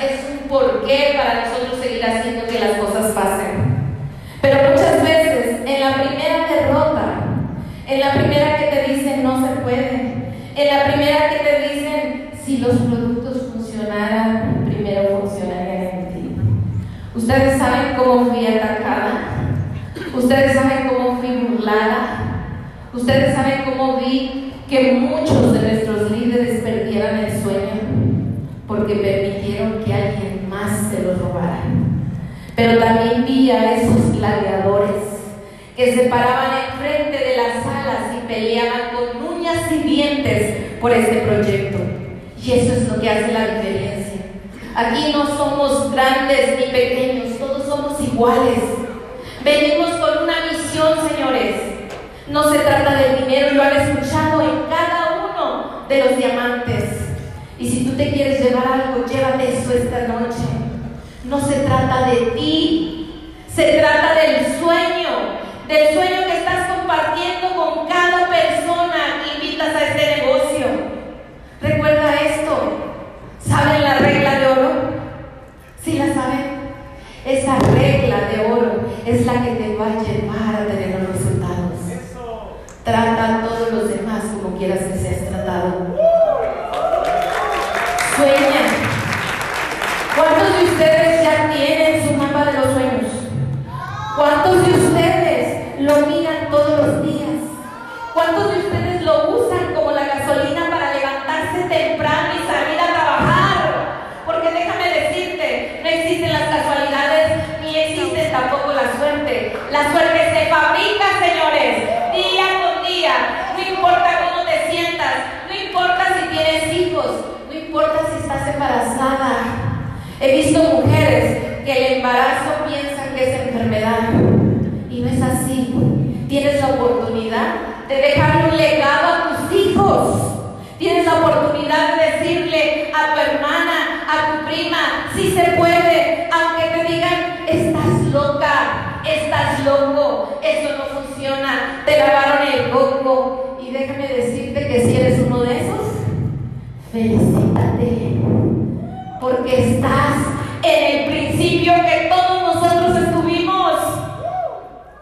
es un porqué para nosotros seguir haciendo que las cosas pasen. Pero muchas veces en la primera derrota, en la primera que te dicen no se puede, en la primera que te dicen si los productos funcionaran, primero funcionarían en ti. Ustedes saben cómo fui atacada, ustedes saben cómo fui burlada, ustedes saben cómo vi que muchos de nuestros líderes perdieran el sueño porque permitieron que alguien más se lo robara. Pero también vi a esos gladiadores que se paraban enfrente de las salas y peleaban con uñas y dientes por este proyecto. Y eso es lo que hace la diferencia. Aquí no somos grandes ni pequeños, todos somos iguales. Venimos con una misión, señores. No se trata del dinero, lo han escuchado en cada uno de los diamantes. Tú te quieres llevar algo, llévate eso esta noche. No se trata de ti, se trata del sueño, del sueño que estás compartiendo con cada persona que invitas a este negocio. Recuerda esto, ¿saben la regla de oro? ¿Sí la saben? Esa regla de oro es la que te va a llevar a tener los resultados. Trata a todos los demás como quieras que seas tratado. Sueña. ¿Cuántos de ustedes ya tienen su mapa de los sueños? ¿Cuántos de ustedes lo miran todos los días? ¿Cuántos de ustedes lo usan como la gasolina para levantarse temprano y salir a trabajar? Porque déjame decirte, no existen las casualidades ni existe tampoco la suerte. La suerte se fabrica, señores, día con día. No importa cómo te sientas, no importa si tienes hijos, no importa si estás embarazada. He visto mujeres que el embarazo piensan que es y no es así. Tienes la oportunidad de dejar un legado a tus hijos. Tienes la oportunidad de decirle a tu hermana, a tu prima, si se puede, aunque te digan, estás loca, estás loco, eso no funciona, te lavaron el coco. Y déjame decirte que si eres uno de esos, felicítate, porque estás en el principio que todos nosotros estuvimos.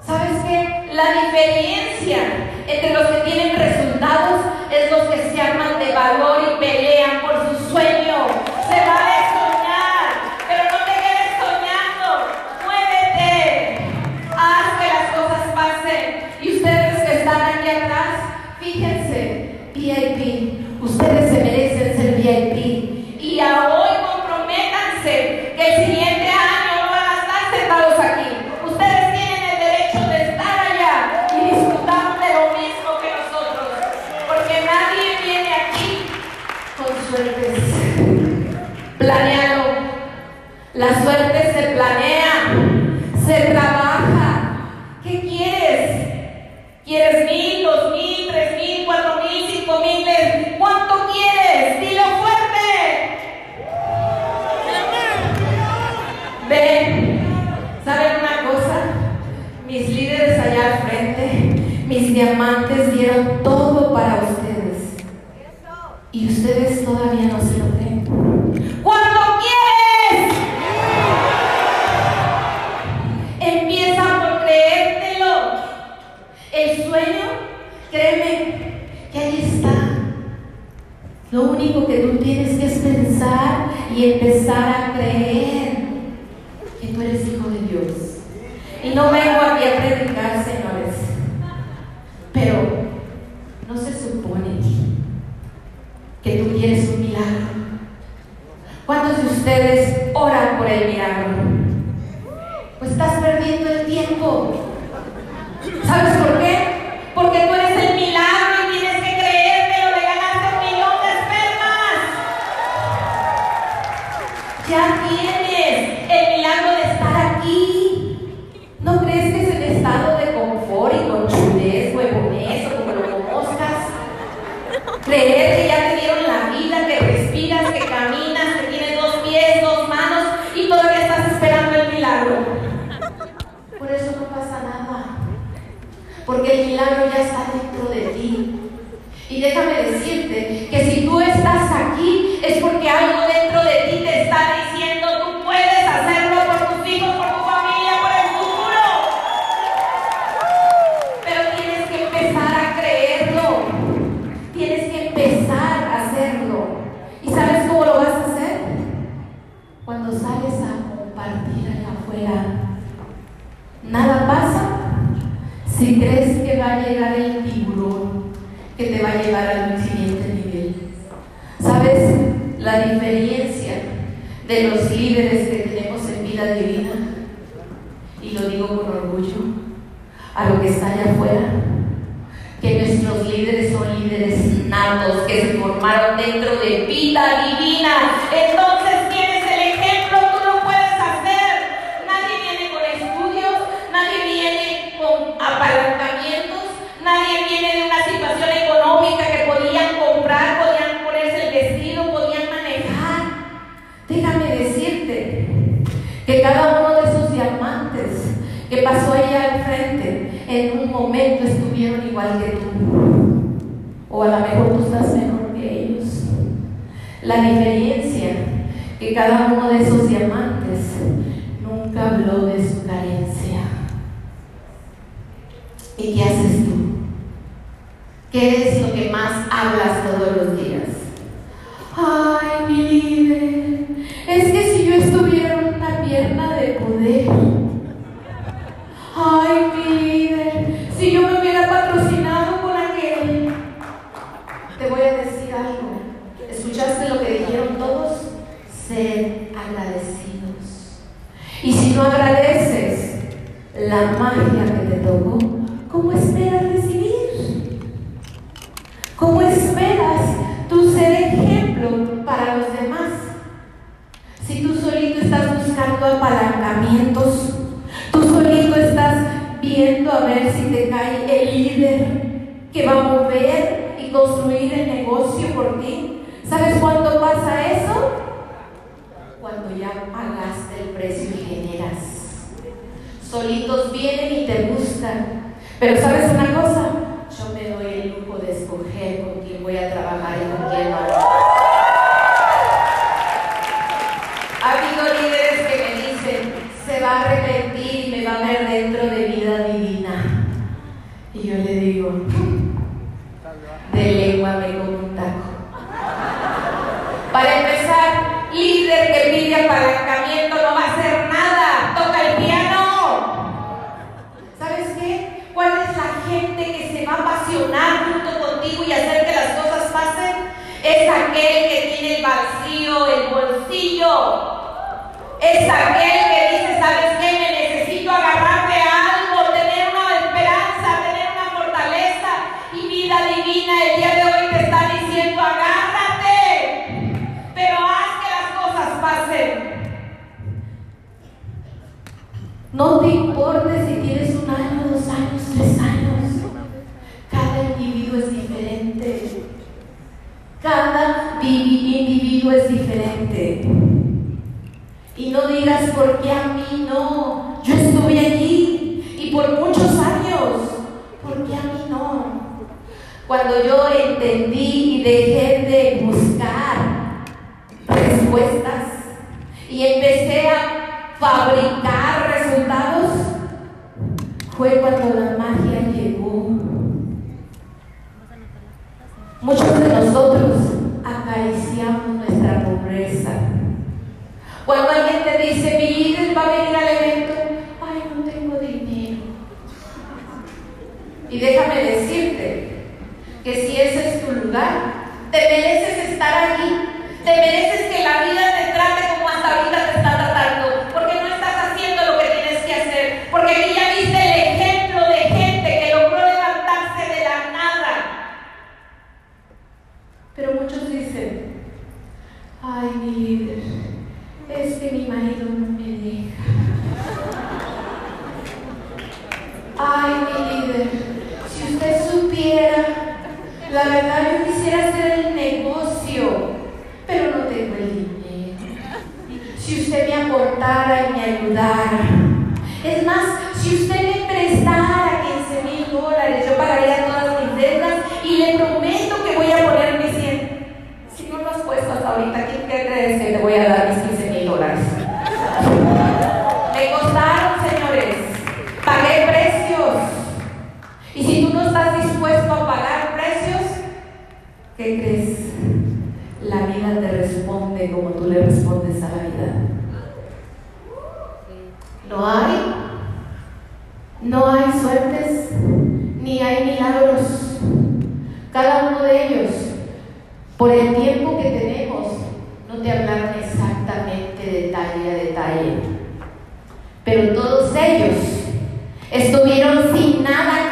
¿Sabes qué? La diferencia entre los que tienen resultados es los que se arman de valor y pelean por su sueño. Se vale soñar, pero no te quedes soñando. Muévete. Haz que las cosas pasen. Y ustedes que están aquí atrás, fíjense, VIP. Ustedes se merecen ser VIP. Y a hoy comprométanse que el siguiente año no van a estar sentados aquí. Ustedes tienen el derecho de estar allá y disfrutar de lo mismo que nosotros. Porque nadie viene aquí con suertes. Planealo. La suerte se planea, se trabaja. ¿Qué quieres? ¿Quieres mil, dos mil, tres mil, cuatro mil, cinco mil? ¿Cuánto quieres? Dilo fuerte. Ven, ¿saben una cosa? Mis líderes allá al frente, mis diamantes dieron todo para ustedes. Y ustedes todavía no se lo creen. ¿Cuánto quieres? Empieza por creértelo. El sueño, créeme, que ahí está. Lo único que tú tienes que es pensar y empezar a creer de de los líderes que tenemos en vida divina, y lo digo con orgullo, a lo que está allá afuera, que nuestros líderes son líderes natos, que se formaron dentro de vida divina. Entonces, momento estuvieron igual que tú. O a lo mejor tú estás mejor que ellos. La diferencia que cada uno de esos diamantes nunca habló de su carencia. ¿Y qué haces tú? ¿Qué es lo que más hablas todos los días? Ay, mi líder, es que ¿Sabes cuándo pasa eso? Cuando ya pagaste el precio y generas. Solitos vienen y te gustan. Pero ¿sabes una cosa? si tienes un año, dos años, tres años. Cada individuo es diferente. Cada individuo es diferente. Y no digas por qué a Muchos de nosotros Si usted me aportara y me ayudara. Es más, si usted me prestara 15 mil dólares, yo pagaría todas mis deudas y le prometo que voy a poner mis 100. Si no lo has puesto hasta ahorita, ¿quién crees que te voy a dar mis 15 mil dólares? Me costaron, señores. Pagué precios. Y si tú no estás dispuesto a pagar precios, ¿qué crees? La vida te responde como tú le respondes a la vida. No hay, no hay suertes, ni hay milagros. Cada uno de ellos, por el tiempo que tenemos, no te hablaron exactamente detalle a detalle. Pero todos ellos estuvieron sin nada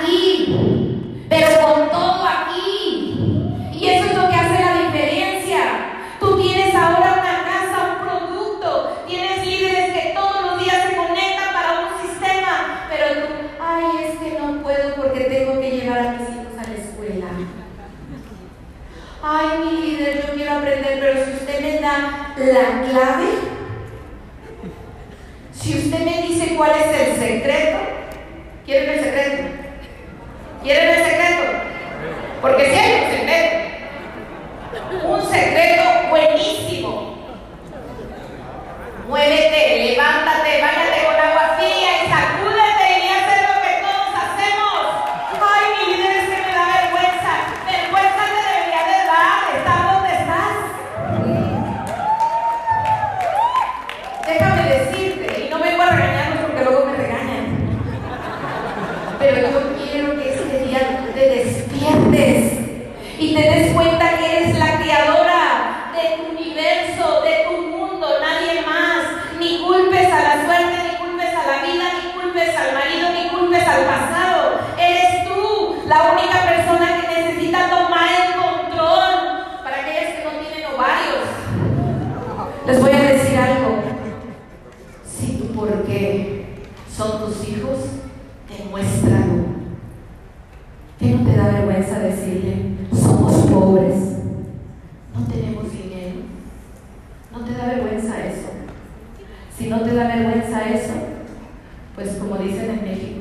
dicen en México,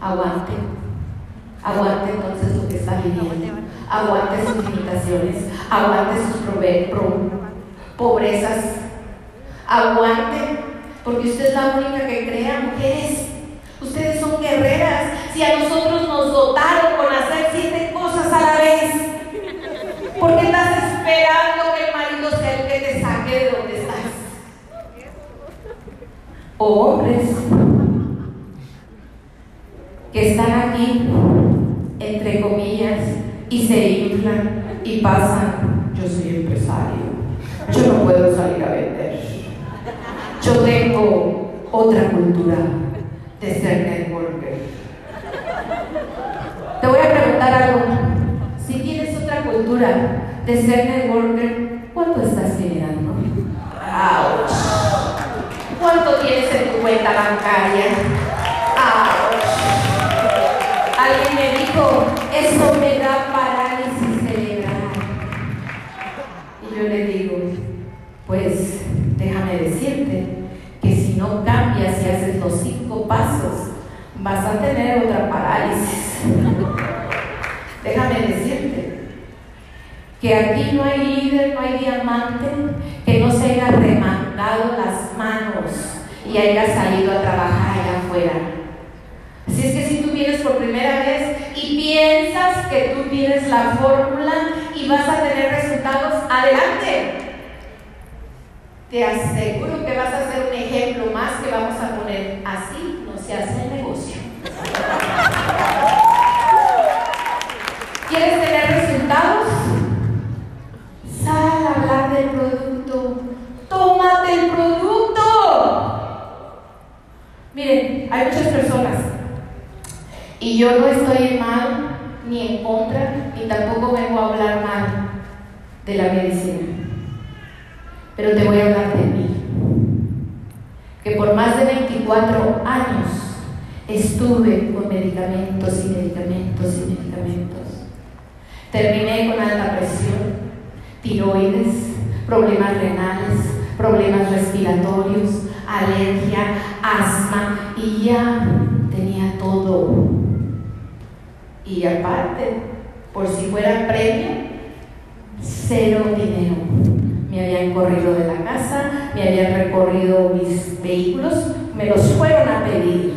aguante. Aguante entonces lo que está viviendo. Aguante sus limitaciones. Aguante sus pobrezas. Aguante, porque usted es la única que crea, mujeres. Ustedes son guerreras. Si a nosotros nos dotaron con hacer siete cosas a la vez, ¿por qué estás esperando que el marido sea el que te saque de donde estás? O hombres que están aquí, entre comillas, y se inflan y pasan. Yo soy empresario. Yo no puedo salir a vender. Yo tengo otra cultura de ser networker. Te voy a preguntar algo. Si tienes otra cultura de ser networker, ¿cuánto estás generando? ¡Auch! ¿Cuánto tienes en tu cuenta bancaria? Alguien me dijo, eso me da parálisis cerebral. Y yo le digo, pues déjame decirte que si no cambias y haces los cinco pasos, vas a tener otra parálisis. déjame decirte que aquí no hay líder, no hay diamante que no se haya remangado las manos y haya salido a trabajar allá afuera. Así es que si tú vienes por primera vez y piensas que tú tienes la fórmula y vas a tener resultados, adelante. Te aseguro que vas a ser un ejemplo más que vamos a poner así, no se hace el negocio. ¿Quieres tener resultados? Sal a hablar del producto. Tómate el producto. Miren, hay muchas personas yo no estoy en mal ni en contra, ni tampoco vengo a hablar mal de la medicina. Pero te voy a hablar de mí. Que por más de 24 años Estuve con medicamentos y medicamentos y medicamentos. Terminé con alta presión, tiroides, problemas renales, problemas respiratorios, alergia, asma y ya tenía todo. Y aparte, por si fuera premio, cero dinero. Me habían corrido de la casa, me habían recorrido mis vehículos, me los fueron a pedir.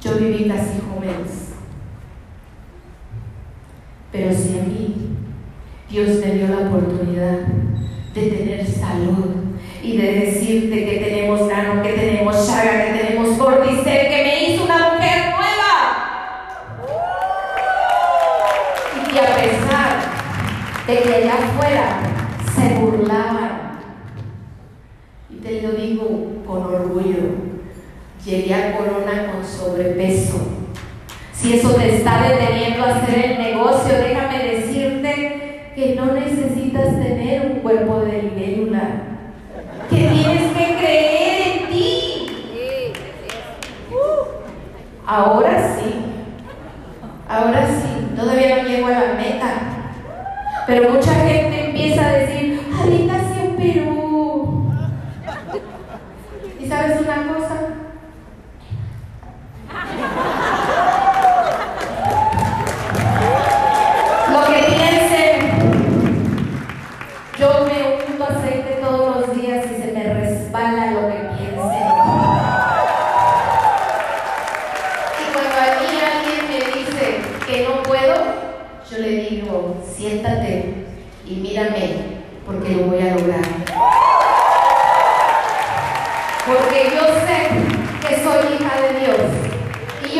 Yo viví casi jóvenes. Pero si a mí Dios me dio la oportunidad de tener salud y de decirte que tenemos gano, que tenemos chaga, que tenemos cordyceps, que me hizo una mujer nueva. Y que a pesar de que allá afuera se burlaban, y te lo digo con orgullo, Corona con sobrepeso. Si eso te está deteniendo a hacer el negocio, déjame decirte que no necesitas tener un cuerpo de libélula, que tienes que creer en ti. Ahora sí, ahora sí, todavía no llego a la meta, pero mucha gente empieza a decir,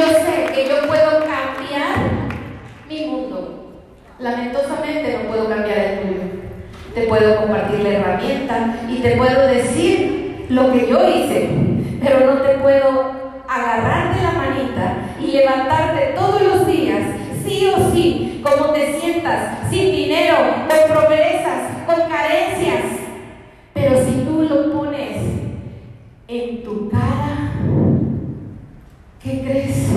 yo sé que yo puedo cambiar mi mundo. Lamentosamente no puedo cambiar el tuyo. Te puedo compartir la herramienta y te puedo decir lo que yo hice, pero no te puedo agarrar de la manita y levantarte todos los días, sí o sí, como te sientas, sin dinero, con pobrezas, con carencias. Pero si tú lo pones en tu cara, ¿qué crees?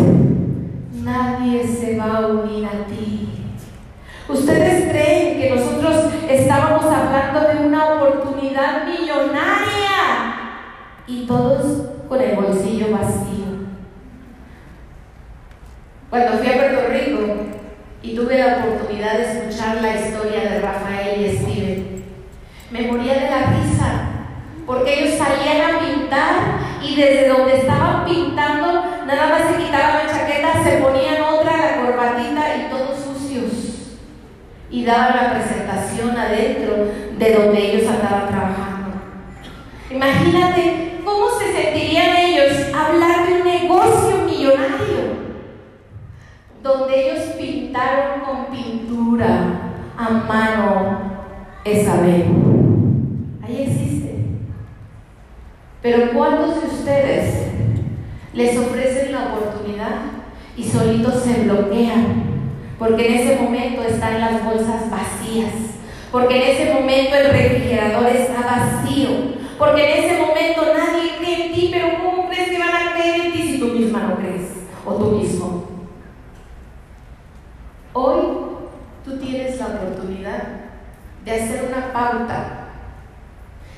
Nadie se va a unir a ti. ¿Ustedes creen que nosotros estábamos hablando de una oportunidad millonaria y todos con el bolsillo vacío? Cuando fui a Puerto Rico y tuve la oportunidad de escuchar la historia de Rafael y Steven, me moría de la risa porque ellos salían a pintar y desde donde estaban nada más se quitaban la chaqueta, se ponían otra, la corbatita y todos sucios. Y daban la presentación adentro de donde ellos andaban trabajando. Imagínate cómo se sentirían ellos hablar de un negocio millonario, donde ellos pintaron con pintura a mano esa vez. Ahí existe. Pero ¿cuántos de ustedes les ofrecen la oportunidad y solitos se bloquean? Porque en ese momento están las bolsas vacías. Porque en ese momento el refrigerador está vacío. Porque en ese momento nadie cree en ti. Pero ¿cómo crees que van a creer en ti si tú misma no crees? O tú mismo. Hoy tú tienes la oportunidad de hacer una pauta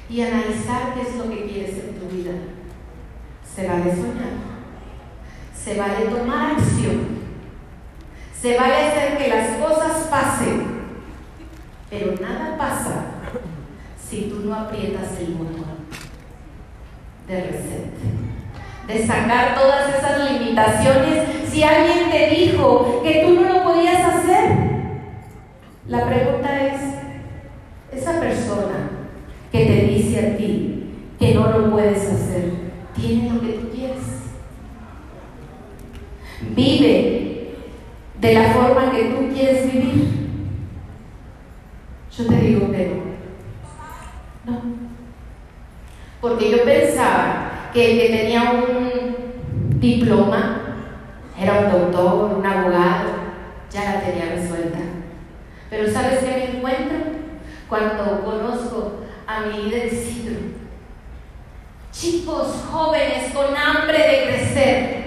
y analizar qué es lo que quieres en tu vida. Se vale soñar, se vale tomar acción, se vale hacer que las cosas pasen, pero nada pasa si tú no aprietas el botón de reset, de sacar todas esas limitaciones. Si alguien te dijo que tú no lo podías hacer, la pregunta es, esa persona que te dice a ti que no lo puedes hacer, tiene lo que tú. Vive de la forma que tú quieres vivir. Yo te digo que no. No. Porque yo pensaba que el que tenía un diploma era un doctor, un abogado, ya la tenía resuelta. Pero ¿sabes qué me encuentro? Cuando conozco a mi líder Chicos jóvenes con hambre de crecer,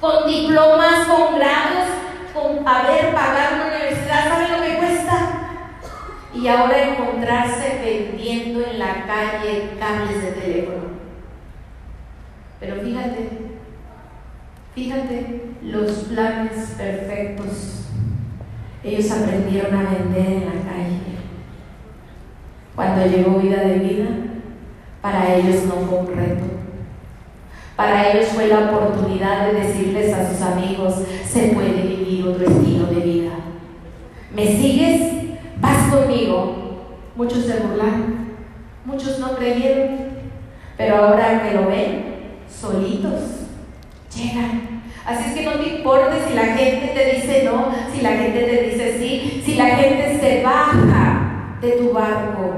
con diplomas, con grados, con haber pagado una universidad, ¿saben lo que cuesta? Y ahora encontrarse vendiendo en la calle cables de teléfono. Pero fíjate, fíjate los planes perfectos. Ellos aprendieron a vender en la calle. Cuando llegó vida de vida, para ellos no fue un reto. Para ellos fue la oportunidad de decirles a sus amigos, se puede vivir otro estilo de vida. ¿Me sigues? Vas conmigo. Muchos se burlaron, muchos no creyeron, pero ahora que lo ven, solitos, llegan. Así es que no te importe si la gente te dice no, si la gente te dice sí, si la gente se baja de tu barco.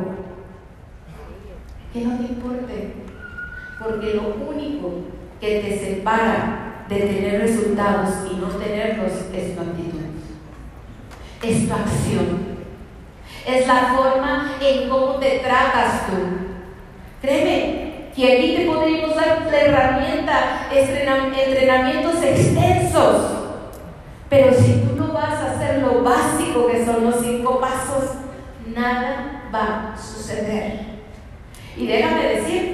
Que no te importe, porque lo único que te separa de tener resultados y no tenerlos es tu actitud, es tu acción, es la forma en cómo te tratas tú. Créeme, que aquí te podríamos dar la herramienta, entrenamientos extensos, pero si tú no vas a hacer lo básico que son los cinco pasos, nada va a suceder. Y déjame decirte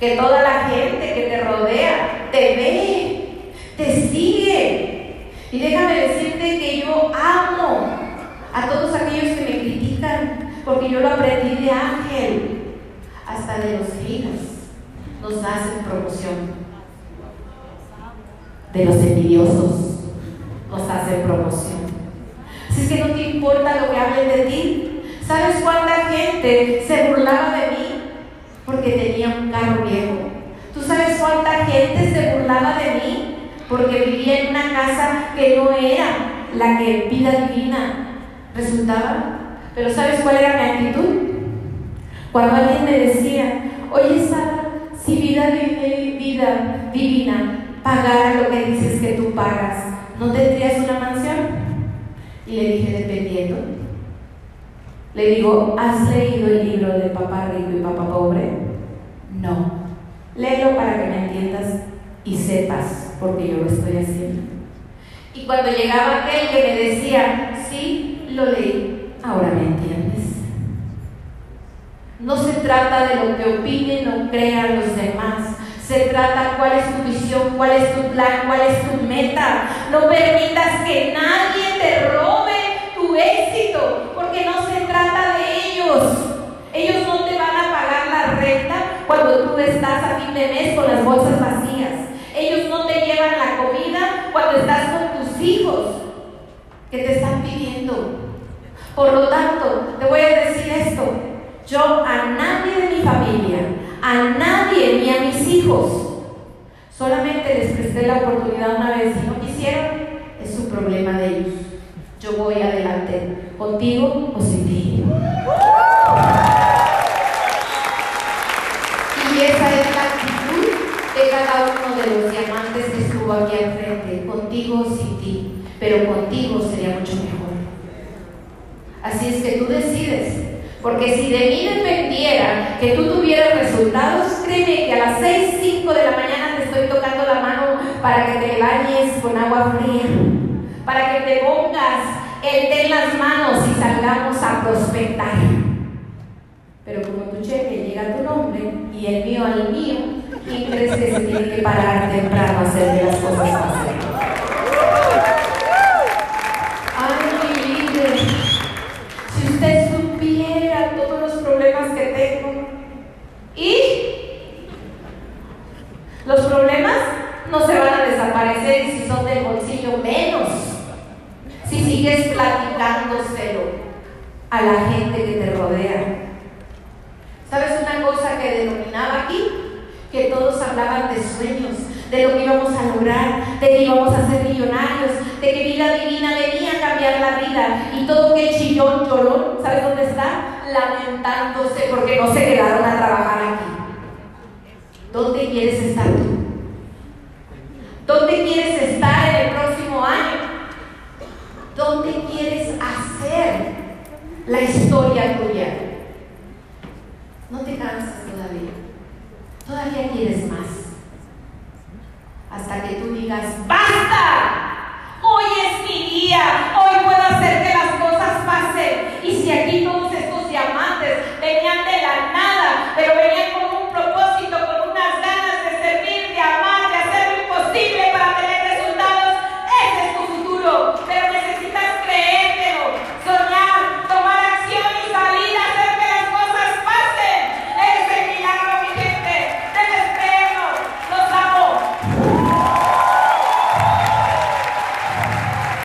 que toda la gente que te rodea te ve, te sigue. Y déjame decirte que yo amo a todos aquellos que me critican, porque yo lo aprendí de Ángel, hasta de los hijos nos hacen promoción. De los envidiosos nos hacen promoción. Si es que no te importa lo que hablen de ti, ¿sabes cuánta gente se burlaba de? Porque tenía un carro viejo. ¿Tú sabes cuánta gente se burlaba de mí? Porque vivía en una casa que no era la que vida divina resultaba. Pero ¿sabes cuál era mi actitud? Cuando alguien me decía, oye Sara, si vida, vida divina pagara lo que dices que tú pagas, ¿no tendrías una mansión? Y le dije, dependiendo. Le digo, ¿has leído el libro de Papá Rico y Papá Pobre? No. Léelo para que me entiendas y sepas, porque yo lo estoy haciendo. Y cuando llegaba aquel que me decía, sí, lo leí, ahora me entiendes. No se trata de lo que opinen o crean los demás. Se trata cuál es tu visión, cuál es tu plan, cuál es tu meta. No permitas que nadie te robe tu éxito, porque no se trata de ellos. Ellos no te van a pagar la renta cuando tú estás a fin de mes con las bolsas vacías. Ellos no te llevan la comida cuando estás con tus hijos que te están pidiendo. Por lo tanto, te voy a decir esto. Yo a nadie de mi familia, a nadie ni a mis hijos, solamente les presté la oportunidad una vez y no quisieron, es su problema de ellos. Yo voy adelante, contigo o sin ti. Y esa es la actitud de cada uno de los diamantes que estuvo aquí al frente, sin ti, pero contigo sería mucho mejor. Así es que tú decides, porque si de mí dependiera que tú tuvieras resultados, créeme que a las 6, 5 de la mañana te estoy tocando la mano para que te bañes con agua fría, para que te pongas el té en las manos y salgamos a prospectar. Pero como tu cheque llega a tu nombre y el mío al mío, ¿quién crees que se tiene que parar temprano a hacer las cosas fáciles? Ay, mi líder, si usted supiera todos los problemas que tengo y los problemas no se van a desaparecer y si son del bolsillo menos si sigues platicándoselo a la gente que te rodea. ¿Sabes una cosa que denominaba aquí? Que todos hablaban de sueños, de lo que íbamos a lograr, de que íbamos a ser millonarios, de que vida divina venía a cambiar la vida. Y todo que chillón, llorón, ¿sabes dónde está? Lamentándose porque no se quedaron a trabajar aquí. ¿Dónde quieres estar tú? ¿Dónde quieres estar en el próximo año? ¿Dónde quieres hacer la historia tuya?